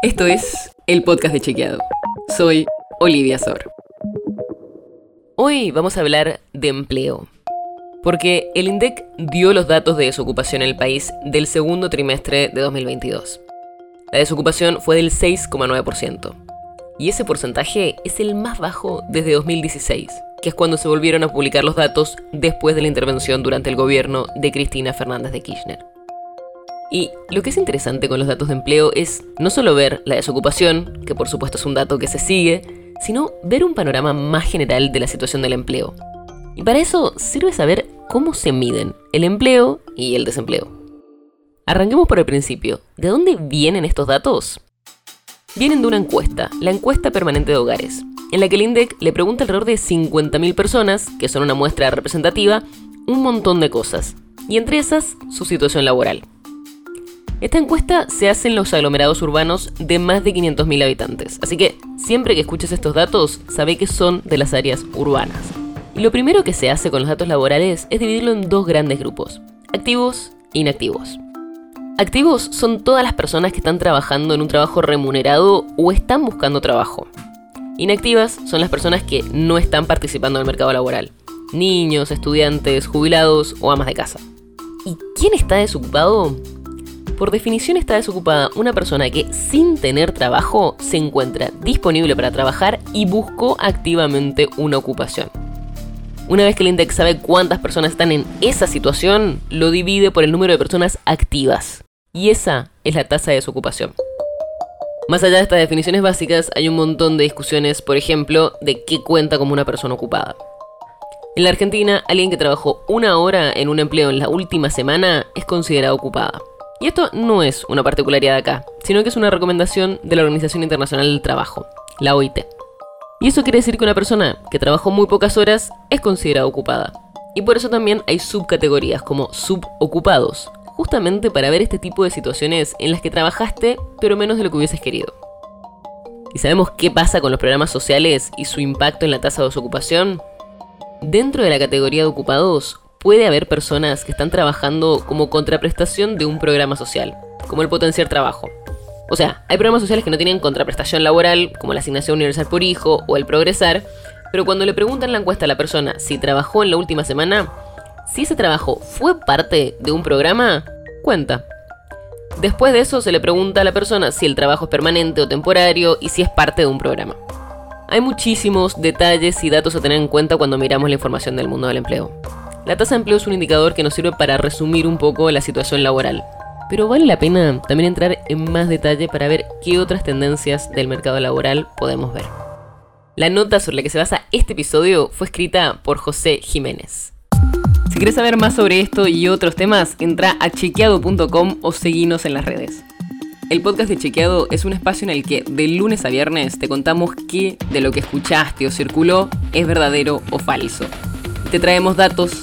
Esto es el podcast de Chequeado. Soy Olivia Sor. Hoy vamos a hablar de empleo. Porque el INDEC dio los datos de desocupación en el país del segundo trimestre de 2022. La desocupación fue del 6,9%. Y ese porcentaje es el más bajo desde 2016, que es cuando se volvieron a publicar los datos después de la intervención durante el gobierno de Cristina Fernández de Kirchner. Y lo que es interesante con los datos de empleo es no solo ver la desocupación, que por supuesto es un dato que se sigue, sino ver un panorama más general de la situación del empleo. Y para eso sirve saber cómo se miden el empleo y el desempleo. Arranquemos por el principio. ¿De dónde vienen estos datos? Vienen de una encuesta, la encuesta permanente de hogares, en la que el INDEC le pregunta alrededor de 50.000 personas, que son una muestra representativa, un montón de cosas, y entre esas su situación laboral. Esta encuesta se hace en los aglomerados urbanos de más de 500.000 habitantes, así que siempre que escuches estos datos, sabe que son de las áreas urbanas. Y lo primero que se hace con los datos laborales es dividirlo en dos grandes grupos, activos e inactivos. Activos son todas las personas que están trabajando en un trabajo remunerado o están buscando trabajo. Inactivas son las personas que no están participando en el mercado laboral. Niños, estudiantes, jubilados o amas de casa. ¿Y quién está desocupado? Por definición está desocupada una persona que sin tener trabajo se encuentra disponible para trabajar y buscó activamente una ocupación. Una vez que el INDEX sabe cuántas personas están en esa situación, lo divide por el número de personas activas. Y esa es la tasa de desocupación. Más allá de estas definiciones básicas, hay un montón de discusiones, por ejemplo, de qué cuenta como una persona ocupada. En la Argentina, alguien que trabajó una hora en un empleo en la última semana es considerado ocupada. Y esto no es una particularidad de acá, sino que es una recomendación de la Organización Internacional del Trabajo, la OIT. Y eso quiere decir que una persona que trabajó muy pocas horas es considerada ocupada. Y por eso también hay subcategorías como subocupados, justamente para ver este tipo de situaciones en las que trabajaste pero menos de lo que hubieses querido. ¿Y sabemos qué pasa con los programas sociales y su impacto en la tasa de desocupación? Dentro de la categoría de ocupados, puede haber personas que están trabajando como contraprestación de un programa social, como el potenciar trabajo. O sea, hay programas sociales que no tienen contraprestación laboral, como la asignación universal por hijo o el progresar, pero cuando le preguntan en la encuesta a la persona si trabajó en la última semana, si ese trabajo fue parte de un programa, cuenta. Después de eso se le pregunta a la persona si el trabajo es permanente o temporario y si es parte de un programa. Hay muchísimos detalles y datos a tener en cuenta cuando miramos la información del mundo del empleo. La tasa de empleo es un indicador que nos sirve para resumir un poco la situación laboral. Pero vale la pena también entrar en más detalle para ver qué otras tendencias del mercado laboral podemos ver. La nota sobre la que se basa este episodio fue escrita por José Jiménez. Si quieres saber más sobre esto y otros temas, entra a chequeado.com o seguinos en las redes. El podcast de Chequeado es un espacio en el que de lunes a viernes te contamos qué de lo que escuchaste o circuló es verdadero o falso te traemos datos